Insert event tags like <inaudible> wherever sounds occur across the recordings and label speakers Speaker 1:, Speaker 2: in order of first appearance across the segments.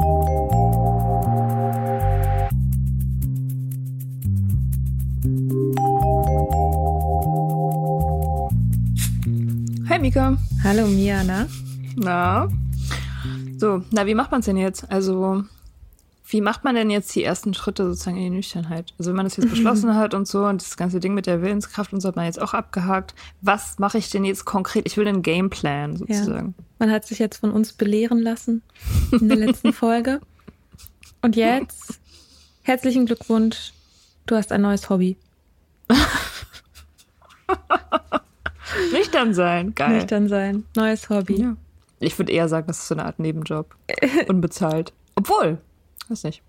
Speaker 1: Hi Mika.
Speaker 2: Hallo Miana.
Speaker 1: Na? So, na, wie macht man es denn jetzt? Also, wie macht man denn jetzt die ersten Schritte sozusagen in die Nüchternheit? Also, wenn man das jetzt beschlossen hat und so und das ganze Ding mit der Willenskraft und so hat man jetzt auch abgehakt. Was mache ich denn jetzt konkret? Ich will einen Gameplan sozusagen.
Speaker 2: Man hat sich jetzt von uns belehren lassen in der letzten <laughs> Folge. Und jetzt herzlichen Glückwunsch. Du hast ein neues Hobby. <laughs>
Speaker 1: Nüchtern sein. Geil.
Speaker 2: Nüchtern sein. Neues Hobby.
Speaker 1: Ja. Ich würde eher sagen, das ist so eine Art Nebenjob. <laughs> Unbezahlt. Obwohl, weiß nicht.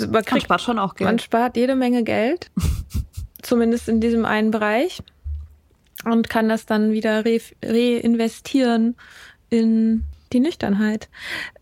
Speaker 2: Man,
Speaker 1: Man
Speaker 2: kriegt,
Speaker 1: spart schon auch Geld.
Speaker 2: man spart jede Menge Geld. <laughs> Zumindest in diesem einen Bereich. Und kann das dann wieder re reinvestieren in die Nüchternheit.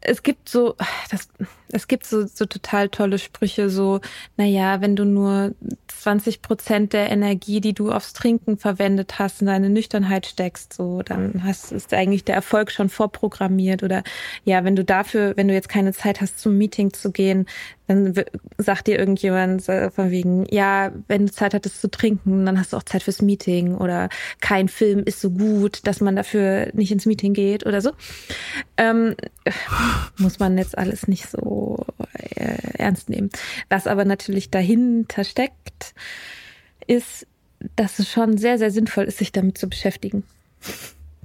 Speaker 2: Es gibt so, das, es gibt so, so total tolle Sprüche, so, naja, wenn du nur 20 Prozent der Energie, die du aufs Trinken verwendet hast, in deine Nüchternheit steckst, so, dann hast, ist eigentlich der Erfolg schon vorprogrammiert. Oder ja, wenn du dafür, wenn du jetzt keine Zeit hast, zum Meeting zu gehen, dann sagt dir irgendjemand äh, von wegen, ja, wenn du Zeit hattest zu trinken, dann hast du auch Zeit fürs Meeting oder kein Film ist so gut, dass man dafür nicht ins Meeting geht oder so. Ähm, <laughs> muss man jetzt alles nicht so äh, ernst nehmen. Was aber natürlich dahinter steckt, ist, dass es schon sehr, sehr sinnvoll ist, sich damit zu beschäftigen.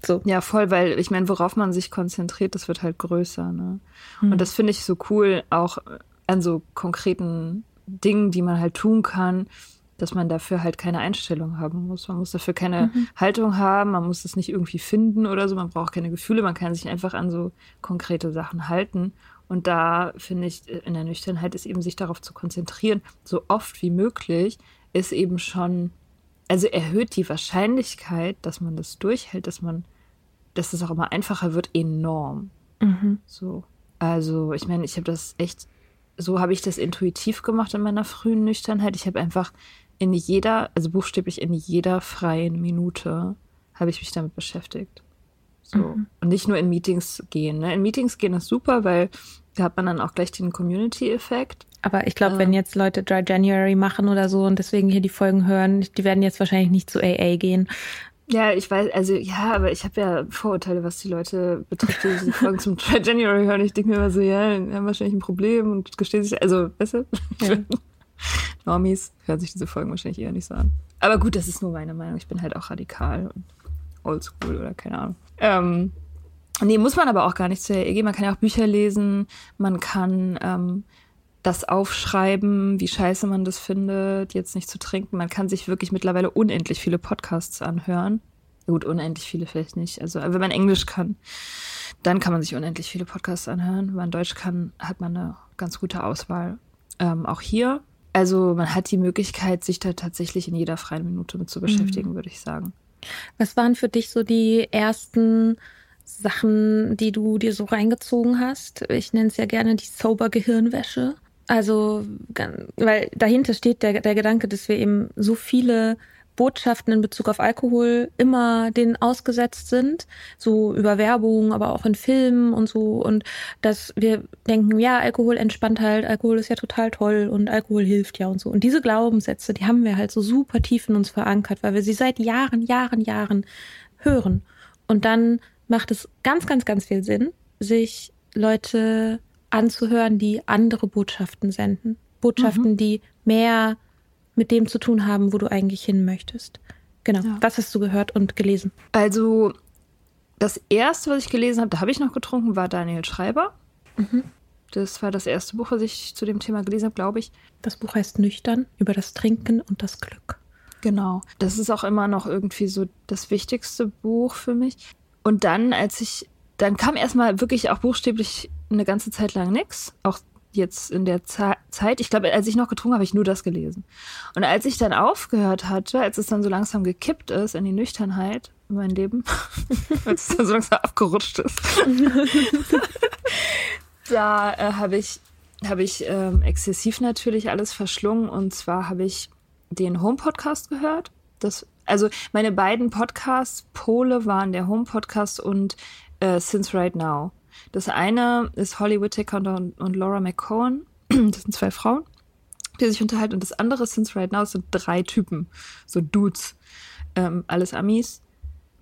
Speaker 2: So.
Speaker 1: Ja, voll, weil ich meine, worauf man sich konzentriert, das wird halt größer. Ne? Und das finde ich so cool, auch an so konkreten Dingen, die man halt tun kann, dass man dafür halt keine Einstellung haben muss. Man muss dafür keine Haltung haben, man muss es nicht irgendwie finden oder so, man braucht keine Gefühle, man kann sich einfach an so konkrete Sachen halten. Und da finde ich, in der Nüchternheit ist eben sich darauf zu konzentrieren, so oft wie möglich, ist eben schon, also erhöht die Wahrscheinlichkeit, dass man das durchhält, dass man, dass es auch immer einfacher wird, enorm. So. Also, ich meine, ich habe das echt, so habe ich das intuitiv gemacht in meiner frühen Nüchternheit. Ich habe einfach in jeder, also buchstäblich in jeder freien Minute, habe ich mich damit beschäftigt. So. Und nicht nur in Meetings gehen. Ne? In Meetings gehen ist super, weil da hat man dann auch gleich den Community-Effekt.
Speaker 2: Aber ich glaube, wenn jetzt Leute Dry January machen oder so und deswegen hier die Folgen hören, die werden jetzt wahrscheinlich nicht zu AA gehen.
Speaker 1: Ja, ich weiß, also ja, aber ich habe ja Vorurteile, was die Leute betrifft, die diese Folgen zum Try January hören. Ich denke mir immer so, ja, die haben wahrscheinlich ein Problem und gestehen sich, also, weißt du? Ja. <laughs> Normies hören sich diese Folgen wahrscheinlich eher nicht so an. Aber gut, das ist nur meine Meinung. Ich bin halt auch radikal und oldschool oder keine Ahnung. Ähm, nee, muss man aber auch gar nicht zur EG. Man kann ja auch Bücher lesen, man kann ähm, das aufschreiben, wie scheiße man das findet, jetzt nicht zu trinken. Man kann sich wirklich mittlerweile unendlich viele Podcasts anhören. Gut, unendlich viele vielleicht nicht. Also wenn man Englisch kann, dann kann man sich unendlich viele Podcasts anhören. Wenn man Deutsch kann, hat man eine ganz gute Auswahl. Ähm, auch hier. Also man hat die Möglichkeit, sich da tatsächlich in jeder freien Minute mit zu beschäftigen, mhm. würde ich sagen.
Speaker 2: Was waren für dich so die ersten Sachen, die du dir so reingezogen hast? Ich nenne es ja gerne die Sober Gehirnwäsche. Also, weil dahinter steht der, der Gedanke, dass wir eben so viele Botschaften in Bezug auf Alkohol immer denen ausgesetzt sind, so über Werbung, aber auch in Filmen und so und dass wir denken, ja, Alkohol entspannt halt, Alkohol ist ja total toll und Alkohol hilft ja und so. Und diese Glaubenssätze, die haben wir halt so super tief in uns verankert, weil wir sie seit Jahren, Jahren, Jahren hören. Und dann macht es ganz, ganz, ganz viel Sinn, sich Leute anzuhören, die andere Botschaften senden. Botschaften, mhm. die mehr mit dem zu tun haben, wo du eigentlich hin möchtest. Genau. Ja. Was hast du gehört und gelesen?
Speaker 1: Also, das erste, was ich gelesen habe, da habe ich noch getrunken, war Daniel Schreiber. Mhm. Das war das erste Buch, was ich zu dem Thema gelesen habe, glaube ich.
Speaker 2: Das Buch heißt Nüchtern über das Trinken und das Glück.
Speaker 1: Genau. Das ist auch immer noch irgendwie so das wichtigste Buch für mich. Und dann, als ich, dann kam erstmal wirklich auch buchstäblich eine ganze Zeit lang nichts. Auch jetzt in der Ze Zeit. Ich glaube, als ich noch getrunken habe, habe ich nur das gelesen. Und als ich dann aufgehört hatte, als es dann so langsam gekippt ist in die Nüchternheit in mein Leben, <laughs> als es dann so langsam abgerutscht ist, <laughs> da äh, habe ich, hab ich ähm, exzessiv natürlich alles verschlungen. Und zwar habe ich den Home-Podcast gehört. Das, also meine beiden Podcasts, Pole, waren der Home-Podcast und äh, Since Right Now. Das eine ist Holly Whittaker und, und Laura McCohen. <clears throat> Das sind zwei Frauen, die sich unterhalten. Und das andere, Since Right Now, sind drei Typen, so Dudes, ähm, alles Amis.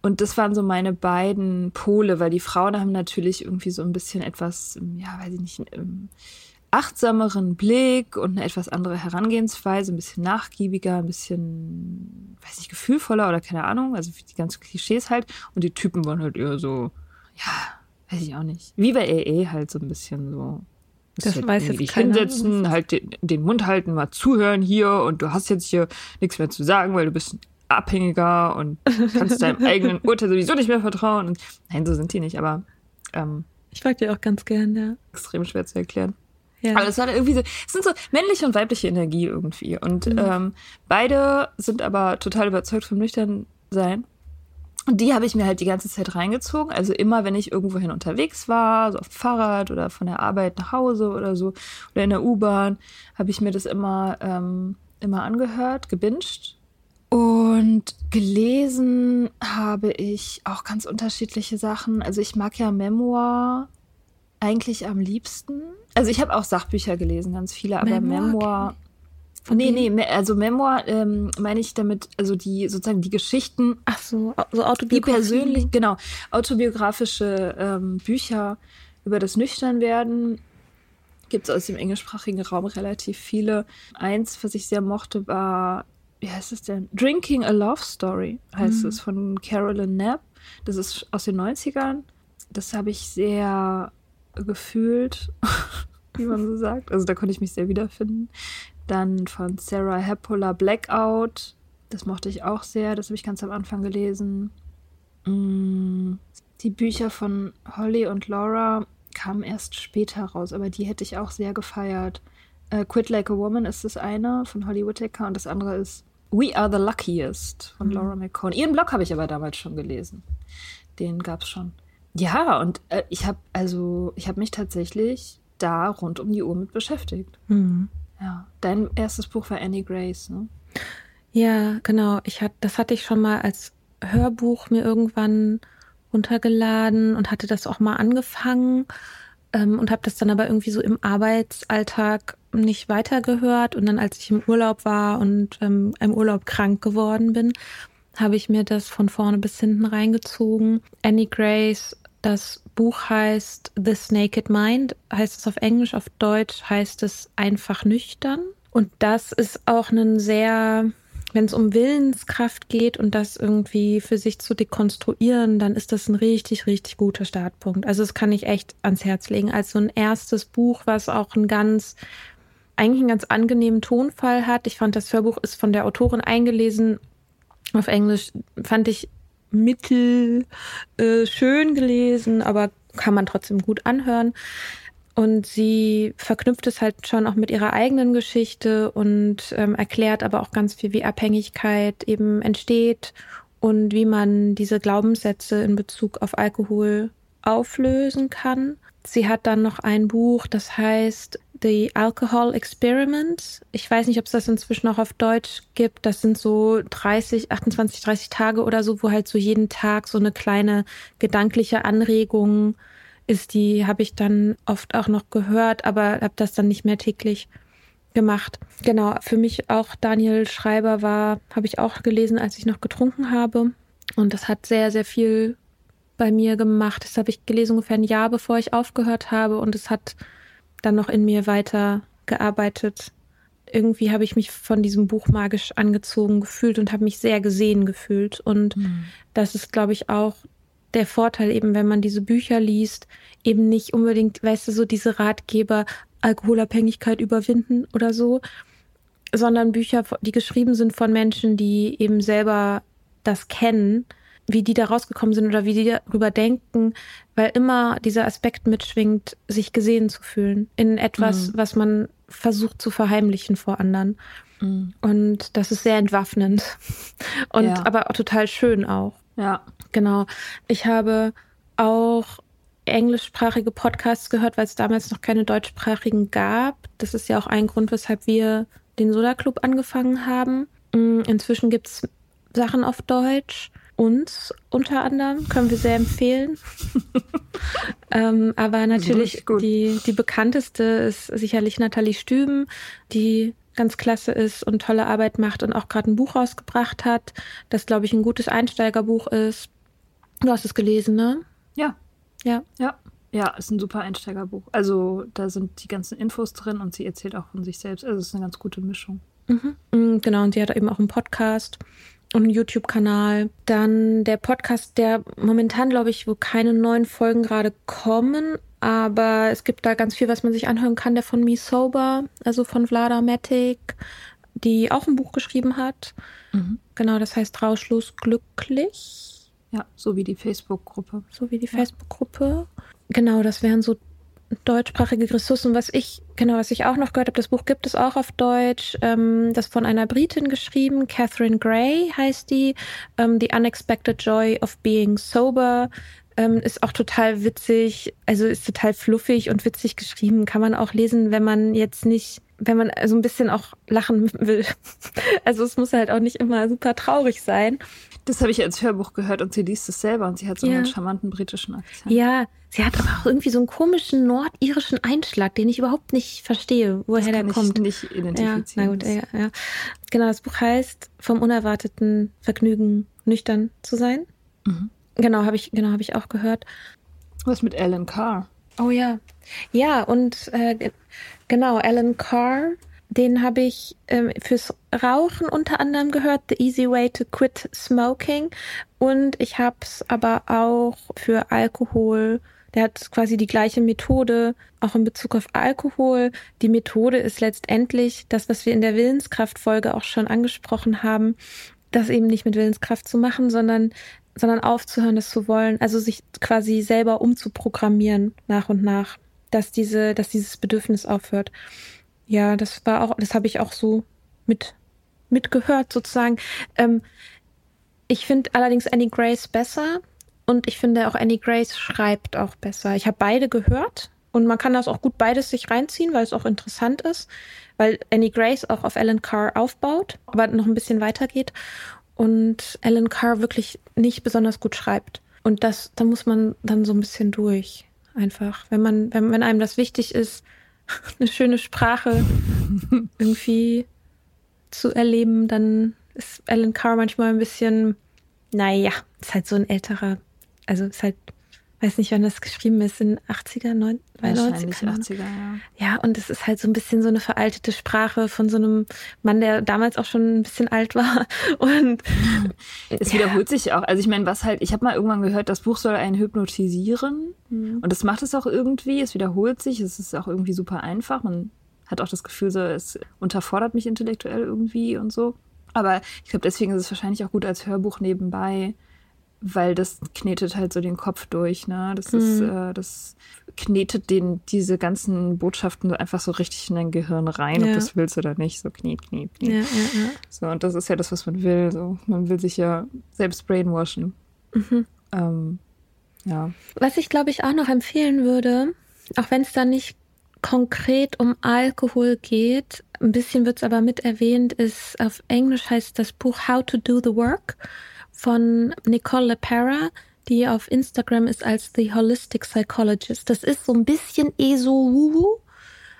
Speaker 1: Und das waren so meine beiden Pole, weil die Frauen haben natürlich irgendwie so ein bisschen etwas, ja, weiß ich nicht, ähm, achtsameren Blick und eine etwas andere Herangehensweise, ein bisschen nachgiebiger, ein bisschen, weiß ich, gefühlvoller oder keine Ahnung, also die ganzen Klischees halt. Und die Typen waren halt eher so, ja, Weiß ich auch nicht. Wie bei AA halt so ein bisschen so.
Speaker 2: Das
Speaker 1: halt
Speaker 2: weiß jetzt
Speaker 1: dich hinsetzen, halt den, den, Mund halten, mal zuhören hier und du hast jetzt hier nichts mehr zu sagen, weil du bist abhängiger und kannst deinem <laughs> eigenen Urteil sowieso nicht mehr vertrauen. Und, nein, so sind die nicht, aber ähm,
Speaker 2: ich frag dir auch ganz gern, ja.
Speaker 1: Extrem schwer zu erklären. Ja. Aber es war irgendwie so, es sind so männliche und weibliche Energie irgendwie. Und mhm. ähm, beide sind aber total überzeugt vom Nüchternsein und die habe ich mir halt die ganze Zeit reingezogen. Also immer, wenn ich irgendwohin unterwegs war, so auf dem Fahrrad oder von der Arbeit nach Hause oder so, oder in der U-Bahn, habe ich mir das immer, ähm, immer angehört, gebinged. Und gelesen habe ich auch ganz unterschiedliche Sachen. Also ich mag ja Memoir eigentlich am liebsten. Also ich habe auch Sachbücher gelesen, ganz viele, aber Memoir, Memoir von nee, nee, also Memoir ähm, meine ich damit, also die sozusagen die Geschichten.
Speaker 2: Ach so, so autobiografische. Die
Speaker 1: persönlich, genau, autobiografische ähm, Bücher über das Nüchternwerden gibt es aus dem englischsprachigen Raum relativ viele. Eins, was ich sehr mochte, war, wie heißt es denn? Drinking a Love Story heißt mhm. es von Carolyn Knapp. Das ist aus den 90ern. Das habe ich sehr gefühlt, <laughs> wie man so sagt. Also da konnte ich mich sehr wiederfinden. Dann von Sarah Heppola Blackout. Das mochte ich auch sehr. Das habe ich ganz am Anfang gelesen. Mm, die Bücher von Holly und Laura kamen erst später raus, aber die hätte ich auch sehr gefeiert. Uh, Quit Like a Woman ist das eine von Holly Whittaker und das andere ist We Are the Luckiest von mhm. Laura McCone. Ihren Blog habe ich aber damals schon gelesen. Den gab es schon. Ja, und äh, ich habe also, ich habe mich tatsächlich da rund um die Uhr mit beschäftigt. Mhm. Ja, dein erstes Buch war Annie Grace, ne?
Speaker 2: Ja, genau. Ich hat, das hatte ich schon mal als Hörbuch mir irgendwann runtergeladen und hatte das auch mal angefangen ähm, und habe das dann aber irgendwie so im Arbeitsalltag nicht weitergehört. Und dann, als ich im Urlaub war und ähm, im Urlaub krank geworden bin, habe ich mir das von vorne bis hinten reingezogen. Annie Grace, das Buch heißt This Naked Mind, heißt es auf Englisch, auf Deutsch heißt es einfach nüchtern. Und das ist auch ein sehr, wenn es um Willenskraft geht und das irgendwie für sich zu dekonstruieren, dann ist das ein richtig, richtig guter Startpunkt. Also das kann ich echt ans Herz legen. Als so ein erstes Buch, was auch ein ganz eigentlich einen ganz angenehmen Tonfall hat. Ich fand, das Hörbuch ist von der Autorin eingelesen. Auf Englisch fand ich mittel äh, schön gelesen, aber kann man trotzdem gut anhören. Und sie verknüpft es halt schon auch mit ihrer eigenen Geschichte und ähm, erklärt aber auch ganz viel, wie Abhängigkeit eben entsteht und wie man diese Glaubenssätze in Bezug auf Alkohol auflösen kann. Sie hat dann noch ein Buch, das heißt The Alcohol Experiment. Ich weiß nicht, ob es das inzwischen auch auf Deutsch gibt. Das sind so 30, 28, 30 Tage oder so, wo halt so jeden Tag so eine kleine gedankliche Anregung ist. Die habe ich dann oft auch noch gehört, aber habe das dann nicht mehr täglich gemacht. Genau, für mich auch Daniel Schreiber war, habe ich auch gelesen, als ich noch getrunken habe. Und das hat sehr, sehr viel bei mir gemacht. Das habe ich gelesen ungefähr ein Jahr, bevor ich aufgehört habe. Und es hat dann noch in mir weiter gearbeitet. Irgendwie habe ich mich von diesem Buch magisch angezogen gefühlt und habe mich sehr gesehen gefühlt. Und mhm. das ist, glaube ich, auch der Vorteil eben, wenn man diese Bücher liest, eben nicht unbedingt, weißt du, so diese Ratgeber, Alkoholabhängigkeit überwinden oder so, sondern Bücher, die geschrieben sind von Menschen, die eben selber das kennen wie die da rausgekommen sind oder wie die darüber denken, weil immer dieser Aspekt mitschwingt, sich gesehen zu fühlen in etwas, mhm. was man versucht zu verheimlichen vor anderen. Mhm. Und das ist sehr entwaffnend und ja. aber total schön auch.
Speaker 1: Ja.
Speaker 2: Genau. Ich habe auch englischsprachige Podcasts gehört, weil es damals noch keine deutschsprachigen gab. Das ist ja auch ein Grund, weshalb wir den Soda Club angefangen haben. Mm, inzwischen gibt es Sachen auf Deutsch uns unter anderem, können wir sehr empfehlen. <laughs> ähm, aber natürlich die, die bekannteste ist sicherlich Nathalie Stüben, die ganz klasse ist und tolle Arbeit macht und auch gerade ein Buch rausgebracht hat, das, glaube ich, ein gutes Einsteigerbuch ist. Du hast es gelesen, ne?
Speaker 1: Ja.
Speaker 2: Ja.
Speaker 1: Ja. Ja, ist ein super Einsteigerbuch. Also da sind die ganzen Infos drin und sie erzählt auch von sich selbst. Also es ist eine ganz gute Mischung.
Speaker 2: Mhm. Mm, genau, und sie hat eben auch einen Podcast und einen YouTube-Kanal. Dann der Podcast, der momentan, glaube ich, wo keine neuen Folgen gerade kommen, aber es gibt da ganz viel, was man sich anhören kann, der von Me Sober, also von Vlada Matic, die auch ein Buch geschrieben hat. Mhm. Genau, das heißt Rauschlos glücklich.
Speaker 1: Ja, so wie die Facebook-Gruppe.
Speaker 2: So wie die ja. Facebook-Gruppe. Genau, das wären so deutschsprachige Ressourcen. Was ich, genau, was ich auch noch gehört habe, das Buch gibt es auch auf Deutsch, ähm, das von einer Britin geschrieben, Catherine Gray heißt die, ähm, The Unexpected Joy of Being Sober. Ähm, ist auch total witzig, also ist total fluffig und witzig geschrieben. Kann man auch lesen, wenn man jetzt nicht wenn man so ein bisschen auch lachen <laughs> will. Also es muss halt auch nicht immer super traurig sein.
Speaker 1: Das habe ich als Hörbuch gehört und sie liest es selber und sie hat so ja. einen charmanten britischen Akzent.
Speaker 2: Ja, sie hat aber auch irgendwie so einen komischen nordirischen Einschlag, den ich überhaupt nicht verstehe, woher das kann der kommt.
Speaker 1: Ich nicht identifizieren.
Speaker 2: Ja, na gut, ja, ja. Genau, das Buch heißt Vom unerwarteten Vergnügen nüchtern zu sein. Mhm. Genau, habe ich, genau, habe ich auch gehört.
Speaker 1: Was mit Alan Carr?
Speaker 2: Oh ja. Ja, und äh, genau, Alan Carr den habe ich ähm, fürs Rauchen unter anderem gehört, The Easy Way to Quit Smoking. Und ich habe es aber auch für Alkohol. Der hat quasi die gleiche Methode, auch in Bezug auf Alkohol. Die Methode ist letztendlich das, was wir in der Willenskraftfolge auch schon angesprochen haben, das eben nicht mit Willenskraft zu machen, sondern sondern aufzuhören, das zu wollen, also sich quasi selber umzuprogrammieren nach und nach, dass diese, dass dieses Bedürfnis aufhört. Ja, das war auch, das habe ich auch so mit mitgehört sozusagen. Ähm, ich finde allerdings Annie Grace besser und ich finde auch Annie Grace schreibt auch besser. Ich habe beide gehört und man kann das auch gut beides sich reinziehen, weil es auch interessant ist, weil Annie Grace auch auf Alan Carr aufbaut, aber noch ein bisschen weitergeht und Alan Carr wirklich nicht besonders gut schreibt. Und das, da muss man dann so ein bisschen durch. Einfach. Wenn man, wenn, wenn einem das wichtig ist, eine schöne Sprache irgendwie zu erleben, dann ist Alan Carr manchmal ein bisschen naja, ist halt so ein älterer, also ist halt weiß nicht, wann das geschrieben ist, in 80er, 90er.
Speaker 1: Wahrscheinlich 80er, ja.
Speaker 2: Ja, und es ist halt so ein bisschen so eine veraltete Sprache von so einem Mann, der damals auch schon ein bisschen alt war. <laughs> Und <laughs>
Speaker 1: es wiederholt sich auch. Also ich meine, was halt, ich habe mal irgendwann gehört, das Buch soll einen hypnotisieren. Mhm. Und das macht es auch irgendwie. Es wiederholt sich. Es ist auch irgendwie super einfach. Man hat auch das Gefühl, so, es unterfordert mich intellektuell irgendwie und so. Aber ich glaube, deswegen ist es wahrscheinlich auch gut als Hörbuch nebenbei weil das knetet halt so den Kopf durch, ne? Das mhm. ist, äh, das knetet den, diese ganzen Botschaften einfach so richtig in dein Gehirn rein, ja. ob du das willst oder nicht. So kniet, kniet, kniet. Ja, ja, so, und das ist ja das, was man will. So, man will sich ja selbst brainwashen. Mhm. Ähm, ja.
Speaker 2: Was ich, glaube ich, auch noch empfehlen würde, auch wenn es da nicht konkret um Alkohol geht, ein bisschen wird es aber mit erwähnt, ist auf Englisch heißt das Buch How to Do the Work von Nicole LePera, die auf Instagram ist als The Holistic Psychologist. Das ist so ein bisschen eso wuhu.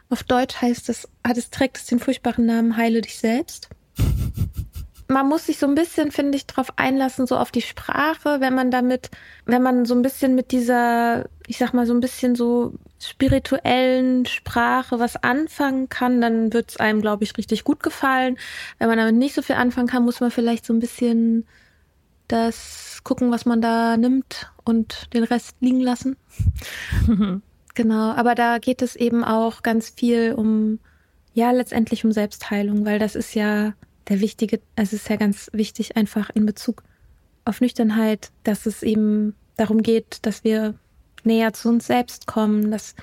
Speaker 2: Auf Deutsch heißt es, hat es trägt es den furchtbaren Namen Heile dich selbst. <laughs> Man muss sich so ein bisschen, finde ich, drauf einlassen, so auf die Sprache, wenn man damit, wenn man so ein bisschen mit dieser, ich sag mal, so ein bisschen so spirituellen Sprache was anfangen kann, dann wird es einem, glaube ich, richtig gut gefallen. Wenn man damit nicht so viel anfangen kann, muss man vielleicht so ein bisschen das gucken, was man da nimmt und den Rest liegen lassen. <laughs> genau, aber da geht es eben auch ganz viel um, ja, letztendlich um Selbstheilung, weil das ist ja der wichtige, es ist ja ganz wichtig einfach in Bezug auf Nüchternheit, dass es eben darum geht, dass wir näher zu uns selbst kommen, dass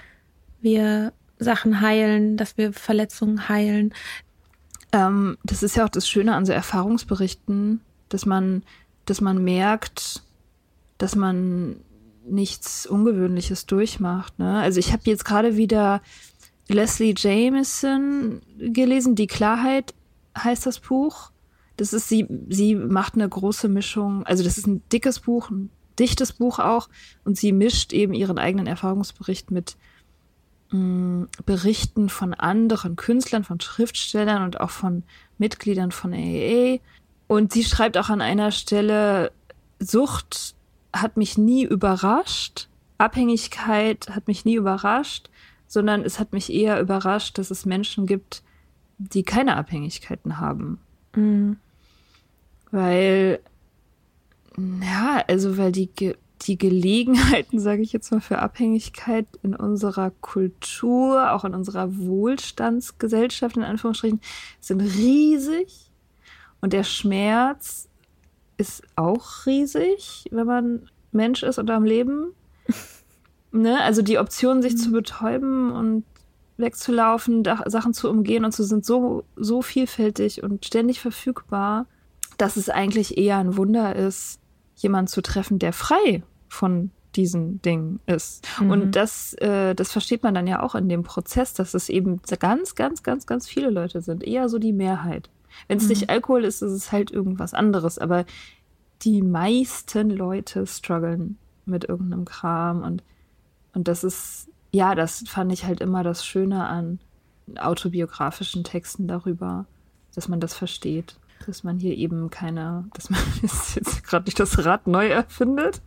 Speaker 2: wir Sachen heilen, dass wir Verletzungen heilen.
Speaker 1: Ähm, das ist ja auch das Schöne an so Erfahrungsberichten, dass man dass man merkt, dass man nichts Ungewöhnliches durchmacht. Ne? Also ich habe jetzt gerade wieder Leslie Jameson gelesen, Die Klarheit heißt das Buch. Das ist sie, sie macht eine große Mischung, also das ist ein dickes Buch, ein dichtes Buch auch, und sie mischt eben ihren eigenen Erfahrungsbericht mit mh, mm, Berichten von anderen Künstlern, von Schriftstellern und auch von Mitgliedern von AAA und sie schreibt auch an einer Stelle, Sucht hat mich nie überrascht, Abhängigkeit hat mich nie überrascht, sondern es hat mich eher überrascht, dass es Menschen gibt, die keine Abhängigkeiten haben. Mhm. Weil, ja, also weil die, die Gelegenheiten, <laughs> sage ich jetzt mal, für Abhängigkeit in unserer Kultur, auch in unserer Wohlstandsgesellschaft, in Anführungsstrichen, sind riesig. Und der Schmerz ist auch riesig, wenn man Mensch ist und am Leben. <laughs> ne? Also die Optionen, sich mhm. zu betäuben und wegzulaufen, Sachen zu umgehen und so sind so, so vielfältig und ständig verfügbar, dass es eigentlich eher ein Wunder ist, jemanden zu treffen, der frei von diesen Dingen ist. Mhm. Und das, äh, das versteht man dann ja auch in dem Prozess, dass es eben ganz, ganz, ganz, ganz viele Leute sind. Eher so die Mehrheit. Wenn es mhm. nicht Alkohol ist, ist es halt irgendwas anderes. Aber die meisten Leute strugglen mit irgendeinem Kram und, und das ist, ja, das fand ich halt immer das Schöne an autobiografischen Texten darüber, dass man das versteht. Dass man hier eben keine, dass man <laughs> jetzt gerade nicht das Rad neu erfindet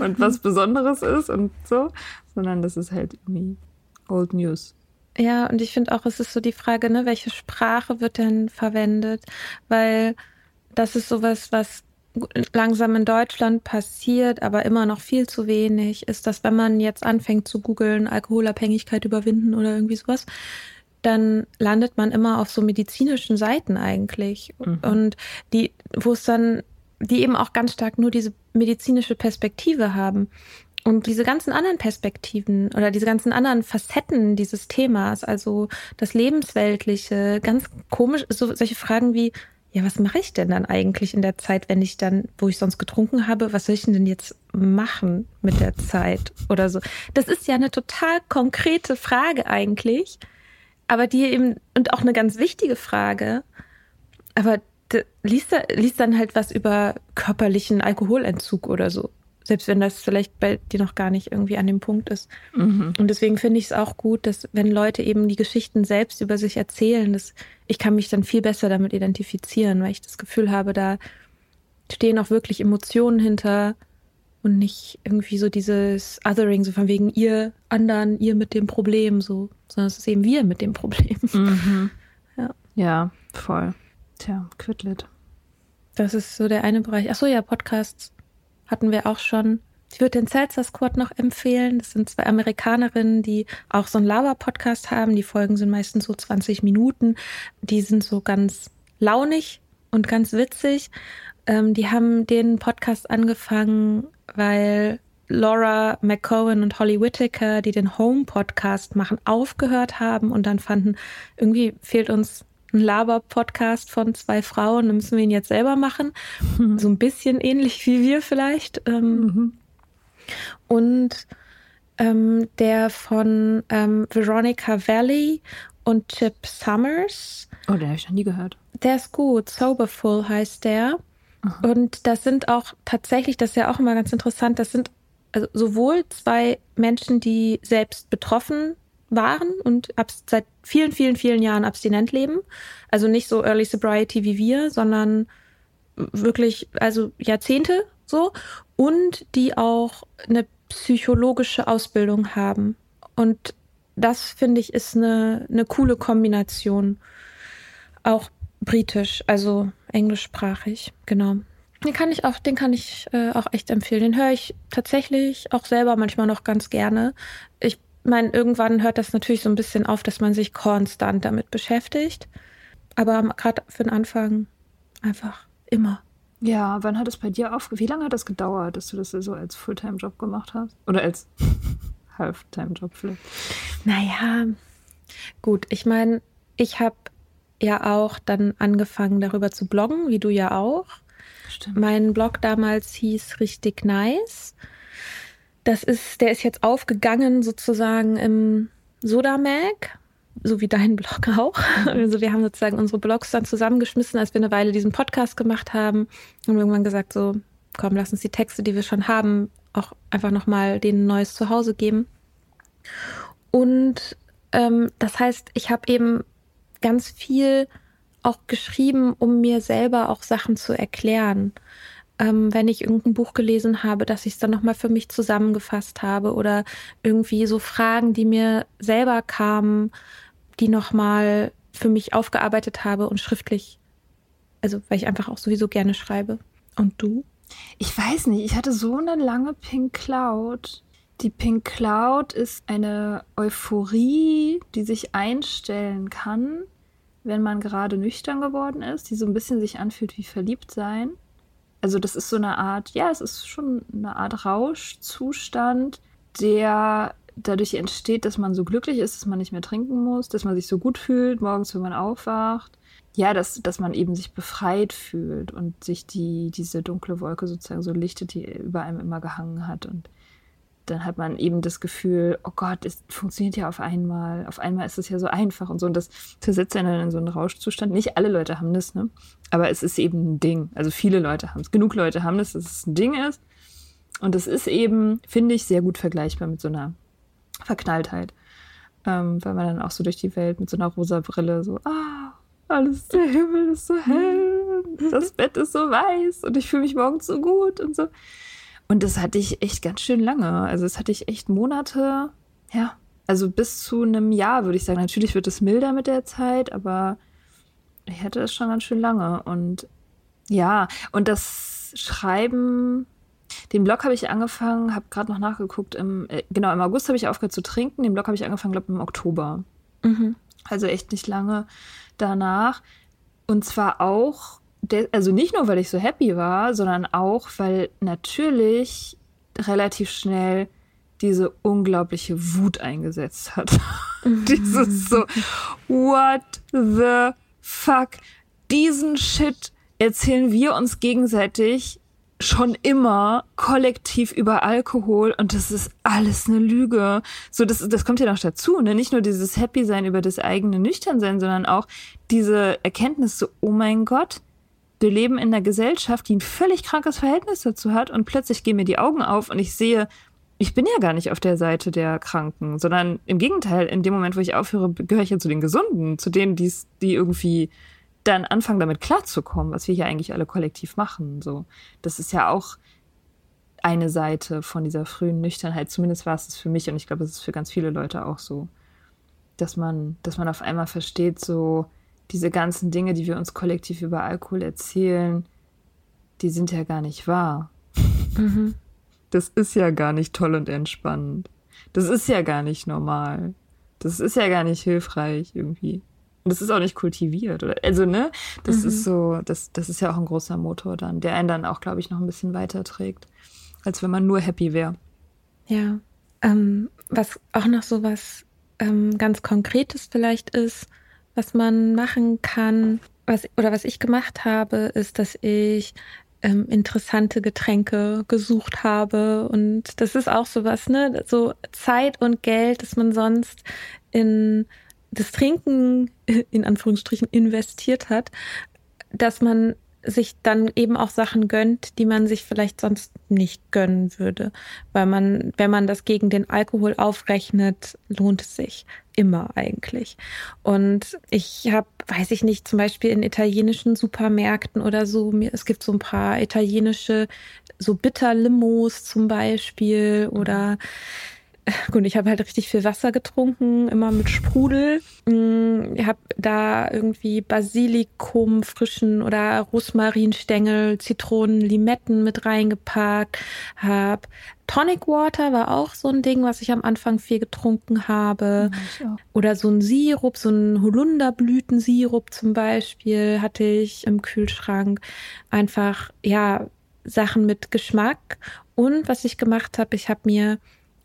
Speaker 1: und <laughs> was Besonderes ist und so, sondern das ist halt irgendwie Old News.
Speaker 2: Ja, und ich finde auch, es ist so die Frage, ne, welche Sprache wird denn verwendet? Weil das ist sowas, was langsam in Deutschland passiert, aber immer noch viel zu wenig, ist, dass wenn man jetzt anfängt zu googeln, Alkoholabhängigkeit überwinden oder irgendwie sowas, dann landet man immer auf so medizinischen Seiten eigentlich. Mhm. Und die, wo es dann, die eben auch ganz stark nur diese medizinische Perspektive haben. Und diese ganzen anderen Perspektiven oder diese ganzen anderen Facetten dieses Themas, also das Lebensweltliche, ganz komisch, so solche Fragen wie, ja, was mache ich denn dann eigentlich in der Zeit, wenn ich dann, wo ich sonst getrunken habe, was soll ich denn jetzt machen mit der Zeit oder so? Das ist ja eine total konkrete Frage eigentlich, aber die eben, und auch eine ganz wichtige Frage, aber liest, liest dann halt was über körperlichen Alkoholentzug oder so selbst wenn das vielleicht bei dir noch gar nicht irgendwie an dem Punkt ist. Mhm. Und deswegen finde ich es auch gut, dass wenn Leute eben die Geschichten selbst über sich erzählen, dass ich kann mich dann viel besser damit identifizieren, weil ich das Gefühl habe, da stehen auch wirklich Emotionen hinter und nicht irgendwie so dieses Othering, so von wegen ihr anderen, ihr mit dem Problem, so, sondern es ist eben wir mit dem Problem.
Speaker 1: Mhm. <laughs>
Speaker 2: Ja.
Speaker 1: Ja, voll. Tja, Quidlet.
Speaker 2: Das ist so der eine Bereich. Ach so, ja, Podcasts hatten wir auch schon. Ich würde den Seltzer Squad noch empfehlen. Das sind zwei Amerikanerinnen, die auch so einen Lava-Podcast haben. Die Folgen sind meistens so 20 Minuten. Die sind so ganz launig und ganz witzig. Ähm, die haben den Podcast angefangen, weil Laura McCowan und Holly Whittaker, die den Home-Podcast machen, aufgehört haben und dann fanden, irgendwie fehlt uns ein Laber-Podcast von zwei Frauen, dann müssen wir ihn jetzt selber machen. So ein bisschen ähnlich wie wir vielleicht. Ähm, Und ähm, der von ähm, Veronica Valley und Chip Summers,
Speaker 1: Oh, den habe ich noch nie gehört.
Speaker 2: der ist gut. Soberful heißt der. Und das sind auch tatsächlich, das ist ja auch immer ganz interessant, das sind also sowohl zwei Menschen, die selbst betroffen waren und abs seit vielen, vielen, vielen Jahren abstinent leben. Also nicht so Early Sobriety wie wir, sondern wirklich, also Jahrzehnte so. Und die auch eine psychologische Ausbildung haben. Und das finde ich ist eine, eine coole Kombination. Auch britisch, also englischsprachig, genau. Den kann ich auch, den kann ich äh, auch echt empfehlen. Den höre ich tatsächlich auch selber manchmal noch ganz gerne. Ich meine, irgendwann hört das natürlich so ein bisschen auf, dass man sich konstant damit beschäftigt. Aber gerade für den Anfang einfach immer.
Speaker 1: Ja, wann hat es bei dir aufge... Wie lange hat das gedauert, dass du das so als Fulltime-Job gemacht hast? Oder als <laughs> Halftime-Job vielleicht?
Speaker 2: Naja, gut, ich meine, ich habe ja auch dann angefangen, darüber zu bloggen, wie du ja auch.
Speaker 1: Stimmt.
Speaker 2: Mein Blog damals hieß richtig nice. Das ist, der ist jetzt aufgegangen sozusagen im Sodamag, so wie dein <laughs> Blog auch. Also wir haben sozusagen unsere Blogs dann zusammengeschmissen, als wir eine Weile diesen Podcast gemacht haben und irgendwann gesagt so, komm, lass uns die Texte, die wir schon haben, auch einfach nochmal denen ein neues Zuhause geben. Und ähm, das heißt, ich habe eben ganz viel auch geschrieben, um mir selber auch Sachen zu erklären. Ähm, wenn ich irgendein Buch gelesen habe, dass ich es dann nochmal für mich zusammengefasst habe oder irgendwie so Fragen, die mir selber kamen, die nochmal für mich aufgearbeitet habe und schriftlich. Also, weil ich einfach auch sowieso gerne schreibe. Und du?
Speaker 1: Ich weiß nicht, ich hatte so eine lange Pink Cloud. Die Pink Cloud ist eine Euphorie, die sich einstellen kann, wenn man gerade nüchtern geworden ist, die so ein bisschen sich anfühlt wie verliebt sein. Also das ist so eine Art, ja, es ist schon eine Art Rauschzustand, der dadurch entsteht, dass man so glücklich ist, dass man nicht mehr trinken muss, dass man sich so gut fühlt morgens, wenn man aufwacht. Ja, dass, dass man eben sich befreit fühlt und sich die, diese dunkle Wolke sozusagen so lichtet, die über einem immer gehangen hat. Und dann hat man eben das Gefühl, oh Gott, es funktioniert ja auf einmal. Auf einmal ist es ja so einfach und so. Und das versetzt einen dann in so einen Rauschzustand. Nicht alle Leute haben das, ne? Aber es ist eben ein Ding. Also viele Leute haben es. Genug Leute haben das, dass es ein Ding ist. Und es ist eben, finde ich, sehr gut vergleichbar mit so einer Verknalltheit. Ähm, weil man dann auch so durch die Welt mit so einer rosa Brille so, ah, alles, der Himmel ist so hell, das Bett ist so weiß und ich fühle mich morgens so gut und so. Und das hatte ich echt ganz schön lange. Also das hatte ich echt Monate, ja, also bis zu einem Jahr würde ich sagen. Natürlich wird es milder mit der Zeit, aber ich hatte es schon ganz schön lange. Und ja, und das Schreiben, den Blog habe ich angefangen, habe gerade noch nachgeguckt, im, äh, genau, im August habe ich aufgehört zu trinken. Den Blog habe ich angefangen, glaube ich, im Oktober.
Speaker 2: Mhm.
Speaker 1: Also echt nicht lange danach. Und zwar auch, also nicht nur, weil ich so happy war, sondern auch, weil natürlich relativ schnell diese unglaubliche Wut eingesetzt hat. <laughs> Dieses so, what the fuck? Diesen Shit erzählen wir uns gegenseitig schon immer kollektiv über Alkohol und das ist alles eine Lüge. So, das, das kommt ja noch dazu, ne? Nicht nur dieses Happy sein über das eigene Nüchternsein, sondern auch diese Erkenntnis so, oh mein Gott, wir leben in einer Gesellschaft, die ein völlig krankes Verhältnis dazu hat und plötzlich gehen mir die Augen auf und ich sehe, ich bin ja gar nicht auf der Seite der Kranken, sondern im Gegenteil, in dem Moment, wo ich aufhöre, gehöre ich ja zu den Gesunden, zu denen, die irgendwie dann anfangen, damit klarzukommen, was wir hier eigentlich alle kollektiv machen. So, das ist ja auch eine Seite von dieser frühen Nüchternheit. Zumindest war es das für mich und ich glaube, es ist für ganz viele Leute auch so, dass man, dass man auf einmal versteht, so diese ganzen Dinge, die wir uns kollektiv über Alkohol erzählen, die sind ja gar nicht wahr. Mhm. Das ist ja gar nicht toll und entspannend. Das ist ja gar nicht normal. Das ist ja gar nicht hilfreich irgendwie. Und das ist auch nicht kultiviert. Oder, also, ne? Das mhm. ist so, das, das ist ja auch ein großer Motor dann, der einen dann auch, glaube ich, noch ein bisschen weiter trägt, als wenn man nur happy wäre.
Speaker 2: Ja. Ähm, was auch noch so was ähm, ganz Konkretes vielleicht ist, was man machen kann, was, oder was ich gemacht habe, ist, dass ich ähm, interessante Getränke gesucht habe. Und das ist auch sowas, ne? So Zeit und Geld, das man sonst in das Trinken <laughs> in Anführungsstrichen investiert hat, dass man sich dann eben auch Sachen gönnt, die man sich vielleicht sonst nicht gönnen würde. Weil man, wenn man das gegen den Alkohol aufrechnet, lohnt es sich immer eigentlich. Und ich habe, weiß ich nicht, zum Beispiel in italienischen Supermärkten oder so, mir, es gibt so ein paar italienische, so Bitterlimos zum Beispiel oder Gut, ich habe halt richtig viel Wasser getrunken, immer mit Sprudel. Mm, ich habe da irgendwie Basilikum, frischen oder Rosmarinstängel, Zitronen, Limetten mit reingepackt. Hab Tonic Water war auch so ein Ding, was ich am Anfang viel getrunken habe. Ja, oder so ein Sirup, so ein Holunderblütensirup zum Beispiel hatte ich im Kühlschrank. Einfach, ja, Sachen mit Geschmack. Und was ich gemacht habe, ich habe mir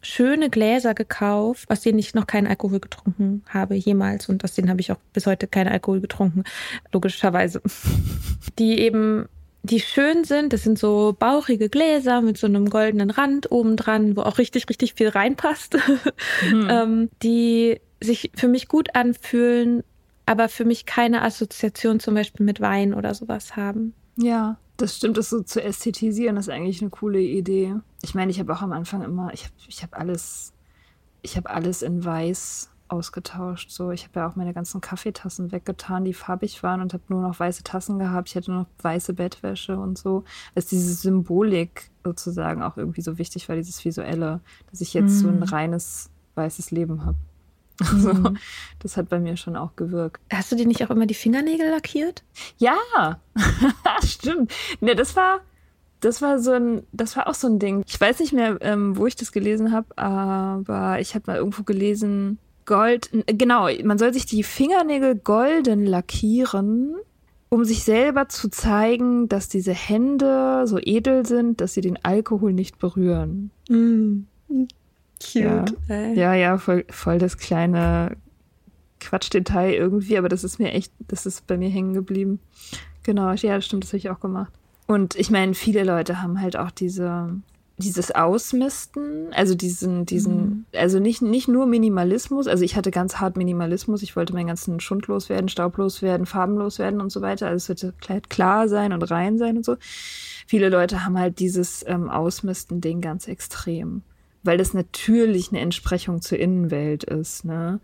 Speaker 2: schöne Gläser gekauft, aus denen ich noch keinen Alkohol getrunken habe jemals und aus denen habe ich auch bis heute keinen Alkohol getrunken, logischerweise. <laughs> Die eben die schön sind, das sind so bauchige Gläser mit so einem goldenen Rand oben dran, wo auch richtig, richtig viel reinpasst, <laughs> mhm. ähm, die sich für mich gut anfühlen, aber für mich keine Assoziation zum Beispiel mit Wein oder sowas haben.
Speaker 1: Ja. Das stimmt, das so zu ästhetisieren, ist eigentlich eine coole Idee. Ich meine, ich habe auch am Anfang immer, ich habe ich hab alles, ich habe alles in weiß ausgetauscht. So, ich habe ja auch meine ganzen Kaffeetassen weggetan, die farbig waren und habe nur noch weiße Tassen gehabt. Ich hatte nur noch weiße Bettwäsche und so. Dass diese Symbolik sozusagen auch irgendwie so wichtig war, dieses Visuelle, dass ich jetzt mm. so ein mhm. reines weißes Leben habe. <laughs> Also, mhm. das hat bei mir schon auch gewirkt.
Speaker 2: Hast du dir nicht auch immer die Fingernägel lackiert?
Speaker 1: Ja, <laughs> stimmt. Ne, das war, das war so ein, das war auch so ein Ding. Ich weiß nicht mehr, ähm, wo ich das gelesen habe, aber ich habe mal irgendwo gelesen, Gold, genau, man soll sich die Fingernägel golden lackieren, um sich selber zu zeigen, dass diese Hände so edel sind, dass sie den Alkohol nicht berühren. Mhm. Cute. Ja, ja, ja, voll, voll das kleine Quatschdetail irgendwie, aber das ist mir echt, das ist bei mir hängen geblieben. Genau, ja, das stimmt, das habe ich auch gemacht. Und ich meine, viele Leute haben halt auch diese, dieses Ausmisten, also diesen, diesen, mhm. also nicht, nicht nur Minimalismus, also ich hatte ganz hart Minimalismus, ich wollte meinen ganzen Schund loswerden, staublos werden, farbenlos werden und so weiter, also es sollte klar sein und rein sein und so. Viele Leute haben halt dieses ähm, Ausmisten-Ding ganz extrem weil das natürlich eine Entsprechung zur Innenwelt ist, ne?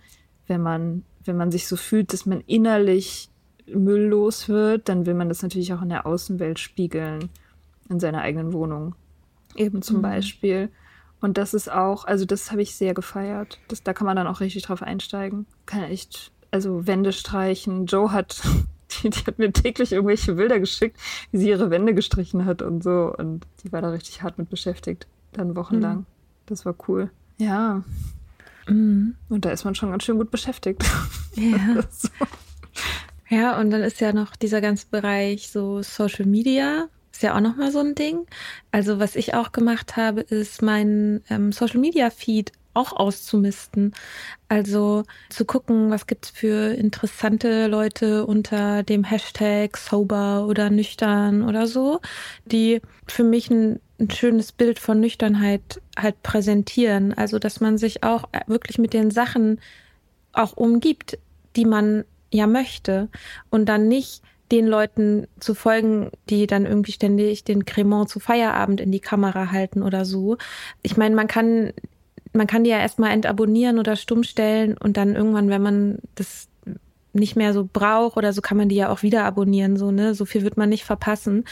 Speaker 1: Wenn man, wenn man sich so fühlt, dass man innerlich mülllos wird, dann will man das natürlich auch in der Außenwelt spiegeln, in seiner eigenen Wohnung. Eben zum mhm. Beispiel. Und das ist auch, also das habe ich sehr gefeiert. Das, da kann man dann auch richtig drauf einsteigen. Kann echt, also Wände streichen. Joe hat, <laughs> die, die hat mir täglich irgendwelche Bilder geschickt, wie sie ihre Wände gestrichen hat und so. Und die war da richtig hart mit beschäftigt, dann wochenlang. Mhm. Das war cool. Ja. Mhm. Und da ist man schon ganz schön gut beschäftigt.
Speaker 2: Ja. <laughs> so. Ja, und dann ist ja noch dieser ganze Bereich so Social Media. Ist ja auch nochmal so ein Ding. Also, was ich auch gemacht habe, ist meinen ähm, Social Media Feed auch auszumisten. Also zu gucken, was gibt's für interessante Leute unter dem Hashtag sober oder nüchtern oder so, die für mich ein, ein schönes Bild von Nüchternheit halt präsentieren. Also dass man sich auch wirklich mit den Sachen auch umgibt, die man ja möchte und dann nicht den Leuten zu folgen, die dann irgendwie ständig den Cremant zu Feierabend in die Kamera halten oder so. Ich meine, man kann man kann die ja erstmal entabonnieren oder stumm und dann irgendwann, wenn man das nicht mehr so braucht oder so kann man die ja auch wieder abonnieren, so, ne? So viel wird man nicht verpassen.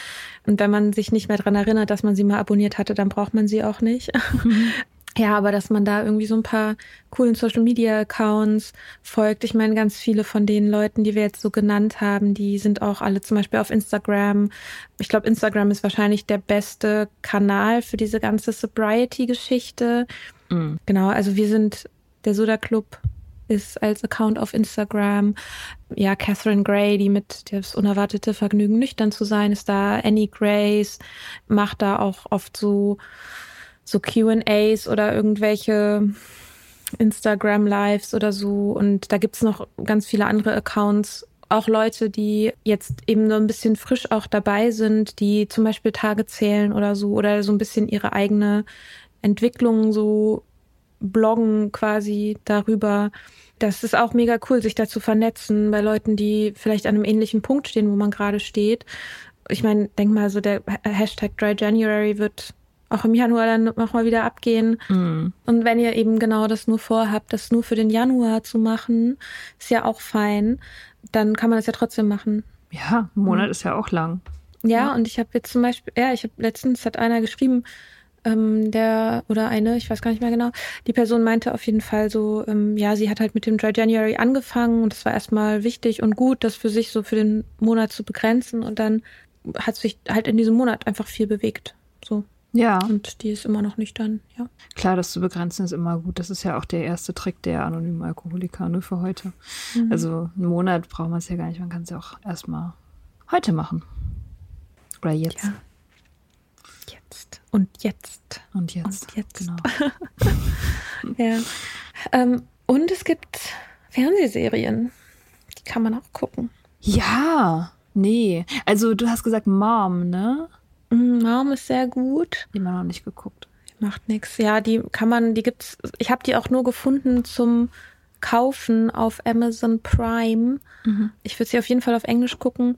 Speaker 2: Und wenn man sich nicht mehr dran erinnert, dass man sie mal abonniert hatte, dann braucht man sie auch nicht. Mhm. <laughs> Ja, aber dass man da irgendwie so ein paar coolen Social Media Accounts folgt. Ich meine, ganz viele von den Leuten, die wir jetzt so genannt haben, die sind auch alle zum Beispiel auf Instagram. Ich glaube, Instagram ist wahrscheinlich der beste Kanal für diese ganze Sobriety-Geschichte. Mhm. Genau, also wir sind der Soda Club ist als Account auf Instagram. Ja, Catherine Gray, die mit das unerwartete Vergnügen nüchtern zu sein, ist da. Annie Grace macht da auch oft so so QAs oder irgendwelche Instagram Lives oder so. Und da gibt's noch ganz viele andere Accounts. Auch Leute, die jetzt eben nur ein bisschen frisch auch dabei sind, die zum Beispiel Tage zählen oder so oder so ein bisschen ihre eigene Entwicklung so bloggen quasi darüber. Das ist auch mega cool, sich da zu vernetzen bei Leuten, die vielleicht an einem ähnlichen Punkt stehen, wo man gerade steht. Ich meine, denk mal, so der Hashtag Dry January wird auch im Januar dann nochmal wieder abgehen. Mhm. Und wenn ihr eben genau das nur vorhabt, das nur für den Januar zu machen, ist ja auch fein, dann kann man das ja trotzdem machen.
Speaker 1: Ja, ein Monat mhm. ist ja auch lang.
Speaker 2: Ja, ja. und ich habe jetzt zum Beispiel, ja, ich habe letztens hat einer geschrieben, ähm, der oder eine, ich weiß gar nicht mehr genau, die Person meinte auf jeden Fall so, ähm, ja, sie hat halt mit dem Dry January angefangen und es war erstmal wichtig und gut, das für sich so für den Monat zu begrenzen und dann hat sich halt in diesem Monat einfach viel bewegt. So.
Speaker 1: Ja.
Speaker 2: Und die ist immer noch nicht dann, ja.
Speaker 1: Klar, das zu begrenzen ist immer gut. Das ist ja auch der erste Trick der anonymen Alkoholiker, nur für heute. Mhm. Also einen Monat braucht man es ja gar nicht. Man kann es ja auch erstmal heute machen. Oder jetzt. Ja.
Speaker 2: Jetzt. Und jetzt.
Speaker 1: Und jetzt.
Speaker 2: Und jetzt.
Speaker 1: Genau. <laughs>
Speaker 2: ja. Ähm, und es gibt Fernsehserien. Die kann man auch gucken.
Speaker 1: Ja. Nee. Also du hast gesagt Mom, ne?
Speaker 2: Mom ist sehr gut.
Speaker 1: Die haben noch nicht geguckt.
Speaker 2: Macht nichts. Ja, die kann man, die gibt's. Ich habe die auch nur gefunden zum Kaufen auf Amazon Prime. Mhm. Ich würde sie auf jeden Fall auf Englisch gucken.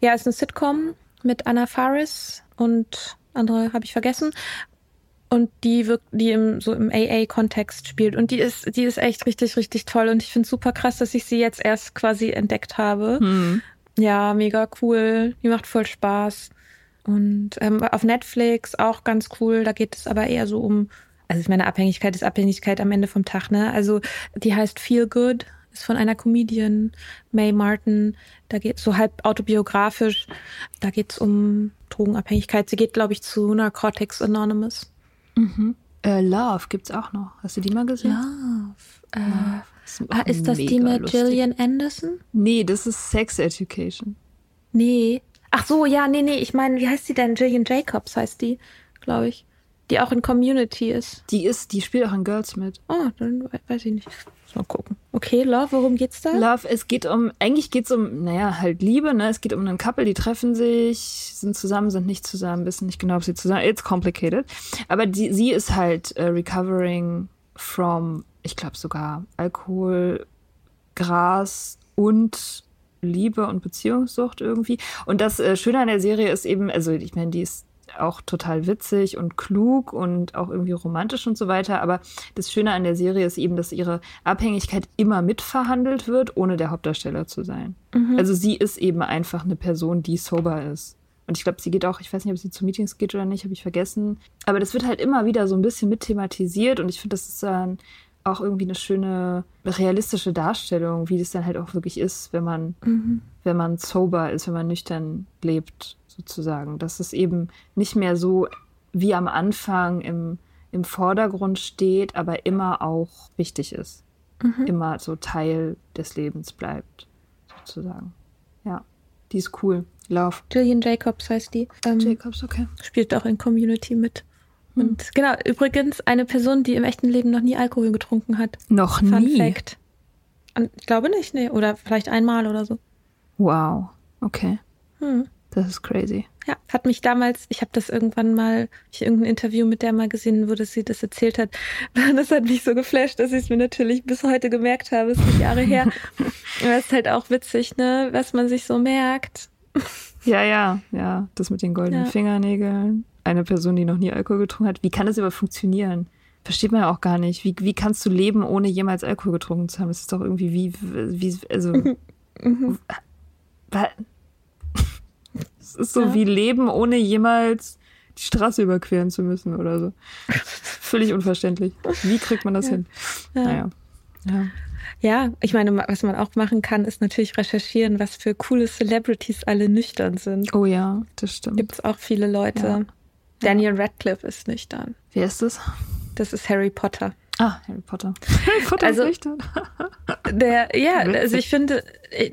Speaker 2: Ja, ist eine Sitcom mit Anna Faris und andere habe ich vergessen. Und die wirkt, die im, so im AA-Kontext spielt. Und die ist, die ist echt richtig, richtig toll. Und ich finde es super krass, dass ich sie jetzt erst quasi entdeckt habe. Mhm. Ja, mega cool. Die macht voll Spaß. Und ähm, auf Netflix auch ganz cool. Da geht es aber eher so um, also ich meine, Abhängigkeit ist Abhängigkeit am Ende vom Tag, ne? Also die heißt Feel Good, ist von einer Comedian, May Martin. Da geht es so halb autobiografisch. Da geht es um Drogenabhängigkeit. Sie geht, glaube ich, zu Narcotics Anonymous.
Speaker 1: Mhm. Äh, Love gibt's auch noch. Hast du die mal gesehen?
Speaker 2: Love. Äh, Ist, ah, ist das die mit lustig. Gillian Anderson?
Speaker 1: Nee, das ist Sex Education.
Speaker 2: Nee, Ach so, ja, nee, nee, ich meine, wie heißt die denn? Jillian Jacobs heißt die, glaube ich. Die auch in Community ist.
Speaker 1: Die ist, die spielt auch in Girls mit.
Speaker 2: Oh, dann weiß ich nicht. Mal gucken. Okay, Love, worum geht's da?
Speaker 1: Love, es geht um, eigentlich geht's um, naja, halt Liebe, ne? Es geht um einen Couple, die treffen sich, sind zusammen, sind nicht zusammen, wissen nicht genau, ob sie zusammen, it's complicated. Aber die, sie ist halt uh, recovering from, ich glaube sogar Alkohol, Gras und Liebe und Beziehungssucht irgendwie. Und das äh, Schöne an der Serie ist eben, also ich meine, die ist auch total witzig und klug und auch irgendwie romantisch und so weiter. Aber das Schöne an der Serie ist eben, dass ihre Abhängigkeit immer mitverhandelt wird, ohne der Hauptdarsteller zu sein. Mhm. Also sie ist eben einfach eine Person, die sober ist. Und ich glaube, sie geht auch, ich weiß nicht, ob sie zu Meetings geht oder nicht, habe ich vergessen. Aber das wird halt immer wieder so ein bisschen mit thematisiert und ich finde, das ist ein auch irgendwie eine schöne realistische Darstellung, wie das dann halt auch wirklich ist, wenn man, mhm. wenn man sober ist, wenn man nüchtern lebt, sozusagen. Dass es eben nicht mehr so wie am Anfang im, im Vordergrund steht, aber immer auch wichtig ist. Mhm. Immer so Teil des Lebens bleibt, sozusagen. Ja, die ist cool. Love.
Speaker 2: Jillian Jacobs heißt die.
Speaker 1: Ähm, Jacobs, okay.
Speaker 2: Spielt auch in Community mit. Und hm. genau, übrigens eine Person, die im echten Leben noch nie Alkohol getrunken hat.
Speaker 1: Noch Fun nie? Fact.
Speaker 2: Ich glaube nicht, nee. Oder vielleicht einmal oder so.
Speaker 1: Wow. Okay. Hm. Das ist crazy.
Speaker 2: Ja, hat mich damals, ich habe das irgendwann mal, ich irgendein Interview mit der mal gesehen, wo das sie das erzählt hat. <laughs> Das hat mich so geflasht, dass ich es mir natürlich bis heute gemerkt habe. Das ist Jahre her. <laughs> Aber es ist halt auch witzig, ne, was man sich so merkt.
Speaker 1: Ja, ja, ja. Das mit den goldenen ja. Fingernägeln eine Person, die noch nie Alkohol getrunken hat. Wie kann das überhaupt funktionieren? Versteht man ja auch gar nicht. Wie, wie kannst du leben, ohne jemals Alkohol getrunken zu haben? Das ist doch irgendwie wie, wie also
Speaker 2: Mhm. <laughs>
Speaker 1: Es ist so
Speaker 2: Ja.
Speaker 1: wie Leben, ohne jemals die Straße überqueren zu müssen oder so. Völlig unverständlich. Wie kriegt man das hin?
Speaker 2: Ja.
Speaker 1: Naja. Ja.
Speaker 2: Ja, ich meine, was man auch machen kann, ist natürlich recherchieren, was für coole Celebrities alle nüchtern sind.
Speaker 1: Oh ja, das stimmt.
Speaker 2: Gibt es auch viele Leute. Daniel Radcliffe ist nüchtern.
Speaker 1: Wer ist das?
Speaker 2: Das ist Harry Potter.
Speaker 1: Ah, Harry Potter. <laughs> Harry Potter
Speaker 2: Also-
Speaker 1: ist nüchtern.
Speaker 2: Der, ja, also ich finde,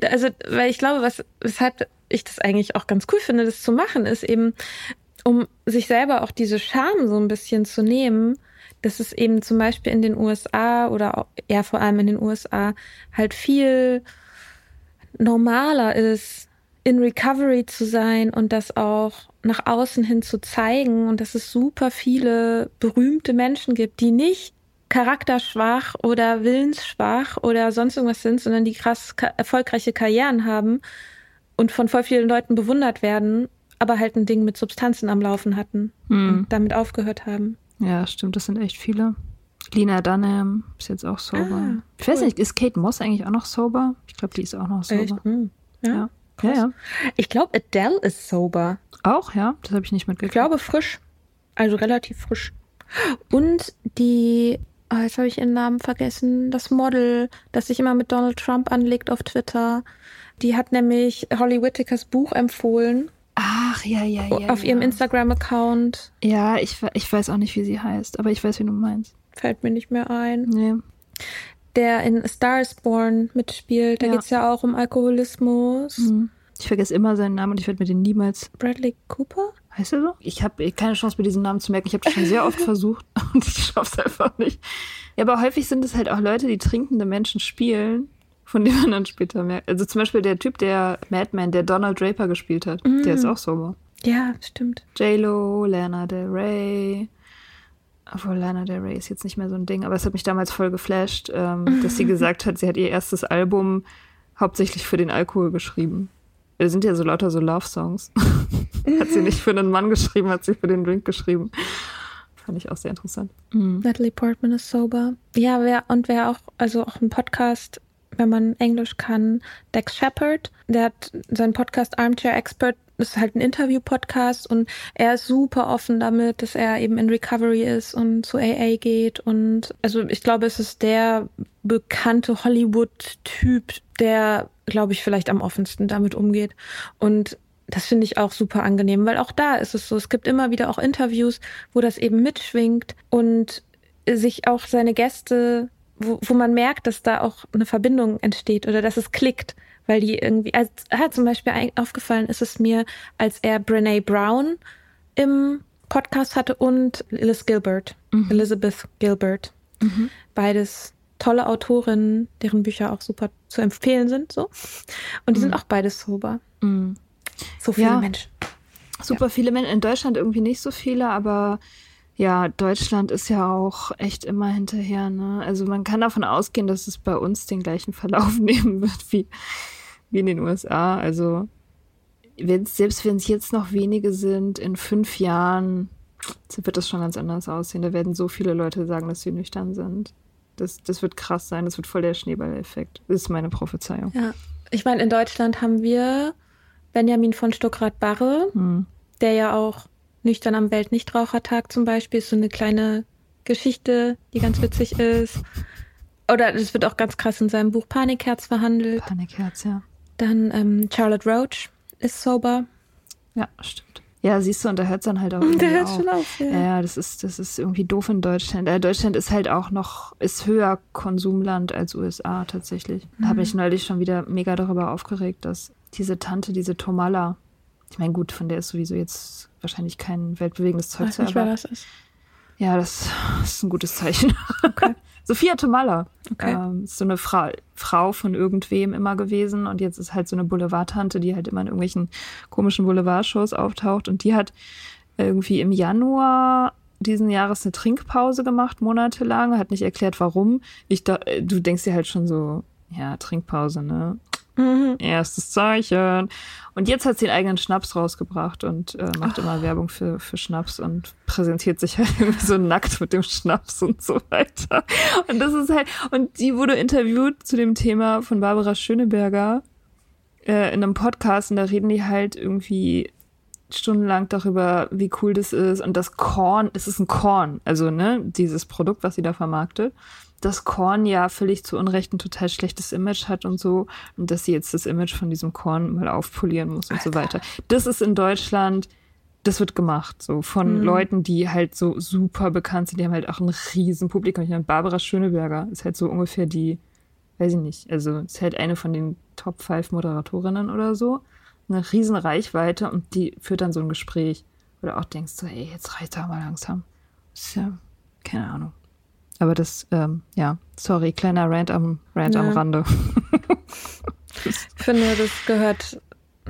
Speaker 2: also, weil ich glaube, was, weshalb ich das eigentlich auch ganz cool finde, das zu machen, ist eben, um sich selber auch diese Scham so ein bisschen zu nehmen, dass es eben zum Beispiel in den USA oder auch, ja, vor allem in den USA halt viel normaler ist, in Recovery zu sein und das auch nach außen hin zu zeigen und dass es super viele berühmte Menschen gibt, die nicht charakterschwach oder willensschwach oder sonst irgendwas sind, sondern die krass erfolgreiche Karrieren haben und von voll vielen Leuten bewundert werden, aber halt ein Ding mit Substanzen am Laufen hatten
Speaker 1: Hm.
Speaker 2: und damit aufgehört haben.
Speaker 1: Ja, stimmt, das sind echt viele. Lina Dunham ist jetzt auch sober.
Speaker 2: Ah,
Speaker 1: ich weiß nicht, ist Kate Moss eigentlich auch noch sober? Ich glaube, die ist auch noch sober.
Speaker 2: Echt? Hm. Ja.
Speaker 1: Ja. Ja, ja.
Speaker 2: Ich glaube, Adele ist sober.
Speaker 1: Auch, ja? Das habe ich nicht
Speaker 2: Ich
Speaker 1: mitgekriegt.
Speaker 2: glaube frisch. Also relativ frisch. Und die, oh, jetzt habe ich ihren Namen vergessen, das Model, das sich immer mit Donald Trump anlegt auf Twitter. Die hat nämlich Holly Whitakers Buch empfohlen
Speaker 1: Ach, ja, ja, ja.
Speaker 2: auf
Speaker 1: ja.
Speaker 2: ihrem Instagram-Account.
Speaker 1: Ja, ich, ich weiß auch nicht, wie sie heißt, aber ich weiß, wie du meinst.
Speaker 2: Fällt mir nicht mehr ein.
Speaker 1: Nee.
Speaker 2: Der in Star is Born mitspielt. Da
Speaker 1: Ja.
Speaker 2: geht's ja auch um Alkoholismus.
Speaker 1: Hm. Ich vergesse immer seinen Namen und ich werde mir den niemals.
Speaker 2: Bradley Cooper?
Speaker 1: Heißt er so? Ich habe keine Chance, mir diesen Namen zu merken. Ich habe das schon sehr oft <laughs> versucht und ich schaffe es einfach nicht. Ja, aber häufig sind es halt auch Leute, die trinkende Menschen spielen, von denen man dann später merkt. Also zum Beispiel der Typ, der Madman, der Donald Draper gespielt hat, der ist auch sober.
Speaker 2: Ja, stimmt.
Speaker 1: J-Lo, Lana Del Rey. Obwohl Lana Del Rey ist jetzt nicht mehr so ein Ding, aber es hat mich damals voll geflasht, ähm, <laughs> dass sie gesagt hat, sie hat ihr erstes Album hauptsächlich für den Alkohol geschrieben. Es sind ja so lauter so Love-Songs. <laughs> hat sie nicht für einen Mann geschrieben, hat sie für den Drink geschrieben. Fand ich auch sehr interessant. Mhm.
Speaker 2: Natalie Portman ist sober. Ja, wer und wer auch, also auch ein Podcast, wenn man Englisch kann, Dex Shepard, der hat seinen Podcast Armchair Expert, das ist halt ein Interview-Podcast und er ist super offen damit, dass er eben in Recovery ist und zu AA geht und also ich glaube, es ist der bekannte Hollywood-Typ, der, glaube ich, vielleicht am offensten damit umgeht und das finde ich auch super angenehm, weil auch da ist es so, es gibt immer wieder auch Interviews, wo das eben mitschwingt und sich auch seine Gäste, wo, wo man merkt, dass da auch eine Verbindung entsteht oder dass es klickt, weil die irgendwie, als, ah, zum Beispiel aufgefallen ist es mir, als er Brene Brown im Podcast hatte und Liz Gilbert, Elizabeth Gilbert. Beides tolle Autorinnen, deren Bücher auch super zu empfehlen sind, so. Und die sind auch beides sober.
Speaker 1: Mhm.
Speaker 2: So viele
Speaker 1: Ja.
Speaker 2: Menschen.
Speaker 1: Super viele Menschen. In Deutschland irgendwie nicht so viele, aber ja, Deutschland ist ja auch echt immer hinterher. Ne? Also man kann davon ausgehen, dass es bei uns den gleichen Verlauf <laughs> nehmen wird wie, wie in den USA. Also wenn's, selbst wenn es jetzt noch wenige sind, in fünf Jahren wird das schon ganz anders aussehen. Da werden so viele Leute sagen, dass sie nüchtern sind. Das, das wird krass sein. Das wird voll der Schneeballeffekt. Das ist meine Prophezeiung.
Speaker 2: Ja. Ich meine, in Deutschland haben wir Benjamin von Stuckrad-Barre,
Speaker 1: Hm.
Speaker 2: der ja auch nüchtern am Weltnichtrauchertag zum Beispiel ist so eine kleine Geschichte, die ganz witzig ist. Oder das wird auch ganz krass in seinem Buch Panikherz verhandelt.
Speaker 1: Panikherz, ja.
Speaker 2: Dann ähm, Charlotte Roach ist sober.
Speaker 1: Ja, stimmt. Ja, siehst du, und da hört es dann halt auch <laughs>
Speaker 2: Der hört schon auf, ja.
Speaker 1: Ja, ja, das ist, das ist irgendwie doof in Deutschland. Äh, Deutschland ist halt auch noch, ist höher Konsumland als USA tatsächlich. Da habe
Speaker 2: Mhm.
Speaker 1: ich neulich schon wieder mega darüber aufgeregt, dass diese Tante, diese Tomala, ich meine, gut, von der ist sowieso jetzt wahrscheinlich kein weltbewegendes Zeug zu erwarten.
Speaker 2: das ist.
Speaker 1: Ja, das <laughs> ist ein gutes Zeichen.
Speaker 2: Okay. <laughs>
Speaker 1: Sophia Tomala.
Speaker 2: Okay.
Speaker 1: Ähm, ist so eine Frau, Frau von irgendwem immer gewesen und jetzt ist halt so eine Boulevardtante, die halt immer in irgendwelchen komischen Boulevardshows auftaucht und die hat irgendwie im Januar diesen Jahres eine Trinkpause gemacht, monatelang, hat nicht erklärt, warum. Ich da, du denkst dir halt schon so, ja, Trinkpause, ne?
Speaker 2: Mhm.
Speaker 1: Erstes Zeichen. Und jetzt hat sie den eigenen Schnaps rausgebracht und äh, macht immer Werbung für, für Schnaps und präsentiert sich halt <laughs> irgendwie so nackt mit dem Schnaps und so weiter. Und das ist halt, und die wurde interviewt zu dem Thema von Barbara Schöneberger. äh, in einem Podcast und da reden die halt irgendwie stundenlang darüber, wie cool das ist und das Korn, es ist ein Korn, also ne, dieses Produkt, was sie da vermarktet, das Korn ja völlig zu Unrecht ein total schlechtes Image hat und so und dass sie jetzt das Image von diesem Korn mal aufpolieren muss und Alter. so weiter. Das ist in Deutschland, das wird gemacht, so von mhm. Leuten, die halt so super bekannt sind, die haben halt auch ein riesen Publikum. Ich meine, Barbara Schöneberger ist halt so ungefähr die, weiß ich nicht, also ist halt eine von den Top 5 Moderatorinnen oder so eine riesen Reichweite und die führt dann so ein Gespräch, du auch denkst, so, ey, jetzt reicht da mal langsam. Das ist ja, keine Ahnung. Aber das, ähm, ja, sorry, kleiner Rant am, Rant ja. am Rande. <laughs>
Speaker 2: ich finde, das gehört,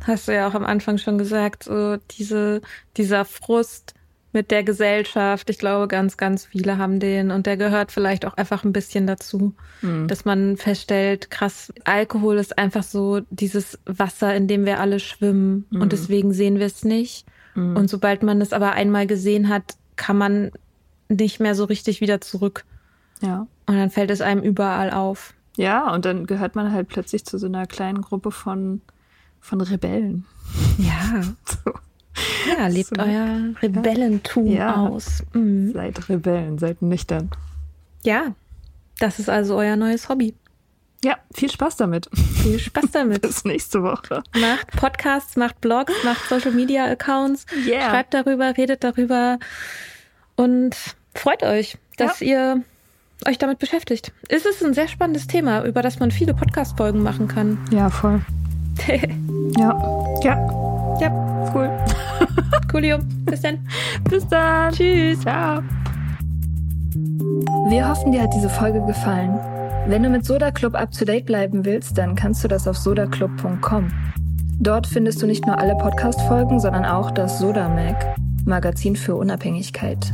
Speaker 2: hast du ja auch am Anfang schon gesagt, so diese, dieser Frust, mit der Gesellschaft. Ich glaube, ganz, ganz viele haben den und der gehört vielleicht auch einfach ein bisschen dazu, mhm. dass man feststellt, krass, Alkohol ist einfach so dieses Wasser, in dem wir alle schwimmen mhm. und deswegen sehen wir es nicht. Mhm. Und sobald man es aber einmal gesehen hat, kann man nicht mehr so richtig wieder zurück.
Speaker 1: Ja.
Speaker 2: Und dann fällt es einem überall auf.
Speaker 1: Ja, und dann gehört man halt plötzlich zu so einer kleinen Gruppe von, von Rebellen.
Speaker 2: Ja. <laughs> so. Ja, lebt so. euer Rebellentum ja. aus.
Speaker 1: Mhm. Seid Rebellen, seid nüchtern.
Speaker 2: Ja, das ist also euer neues Hobby.
Speaker 1: Ja, viel Spaß damit.
Speaker 2: Viel Spaß damit. <laughs>
Speaker 1: Bis nächste Woche.
Speaker 2: Macht Podcasts, macht Blogs, macht Social Media Accounts, yeah. schreibt darüber, redet darüber und freut euch, dass ja. ihr euch damit beschäftigt. Es ist ein sehr spannendes Thema, über das man viele Podcast-Folgen machen kann. <laughs>
Speaker 1: Ja, voll.
Speaker 2: ja. Ja. Ja, cool. <laughs> Coolio. Bis dann.
Speaker 1: Bis dann.
Speaker 2: Tschüss.
Speaker 1: Ciao.
Speaker 3: Wir hoffen, dir hat diese Folge gefallen. Wenn du mit Soda Club up to date bleiben willst, dann kannst du das auf sodaclub.com. Dort findest du nicht nur alle Podcast-Folgen, sondern auch das Soda Mag, Magazin für Unabhängigkeit.